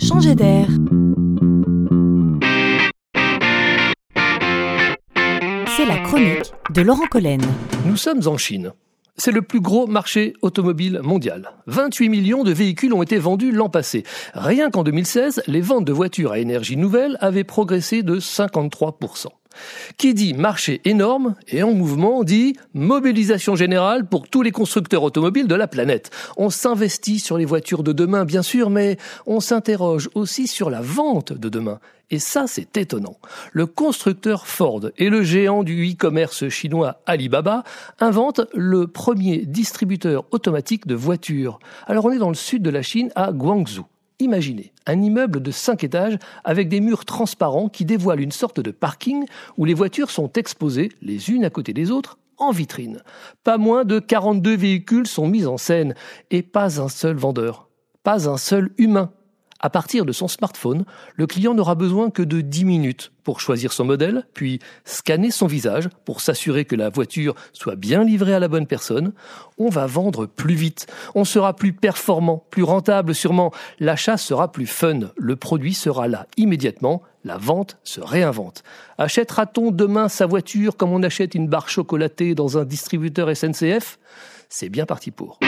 changer d'air. C'est la chronique de Laurent Collen. Nous sommes en Chine. C'est le plus gros marché automobile mondial. 28 millions de véhicules ont été vendus l'an passé. Rien qu'en 2016, les ventes de voitures à énergie nouvelle avaient progressé de 53%. Qui dit marché énorme et en mouvement dit mobilisation générale pour tous les constructeurs automobiles de la planète. On s'investit sur les voitures de demain, bien sûr, mais on s'interroge aussi sur la vente de demain. Et ça, c'est étonnant. Le constructeur Ford et le géant du e-commerce chinois Alibaba inventent le premier distributeur automatique de voitures. Alors on est dans le sud de la Chine, à Guangzhou. Imaginez un immeuble de 5 étages avec des murs transparents qui dévoilent une sorte de parking où les voitures sont exposées les unes à côté des autres en vitrine. Pas moins de 42 véhicules sont mis en scène et pas un seul vendeur, pas un seul humain à partir de son smartphone, le client n'aura besoin que de 10 minutes pour choisir son modèle, puis scanner son visage pour s'assurer que la voiture soit bien livrée à la bonne personne. On va vendre plus vite, on sera plus performant, plus rentable sûrement, l'achat sera plus fun, le produit sera là immédiatement, la vente se réinvente. Achètera-t-on demain sa voiture comme on achète une barre chocolatée dans un distributeur SNCF C'est bien parti pour.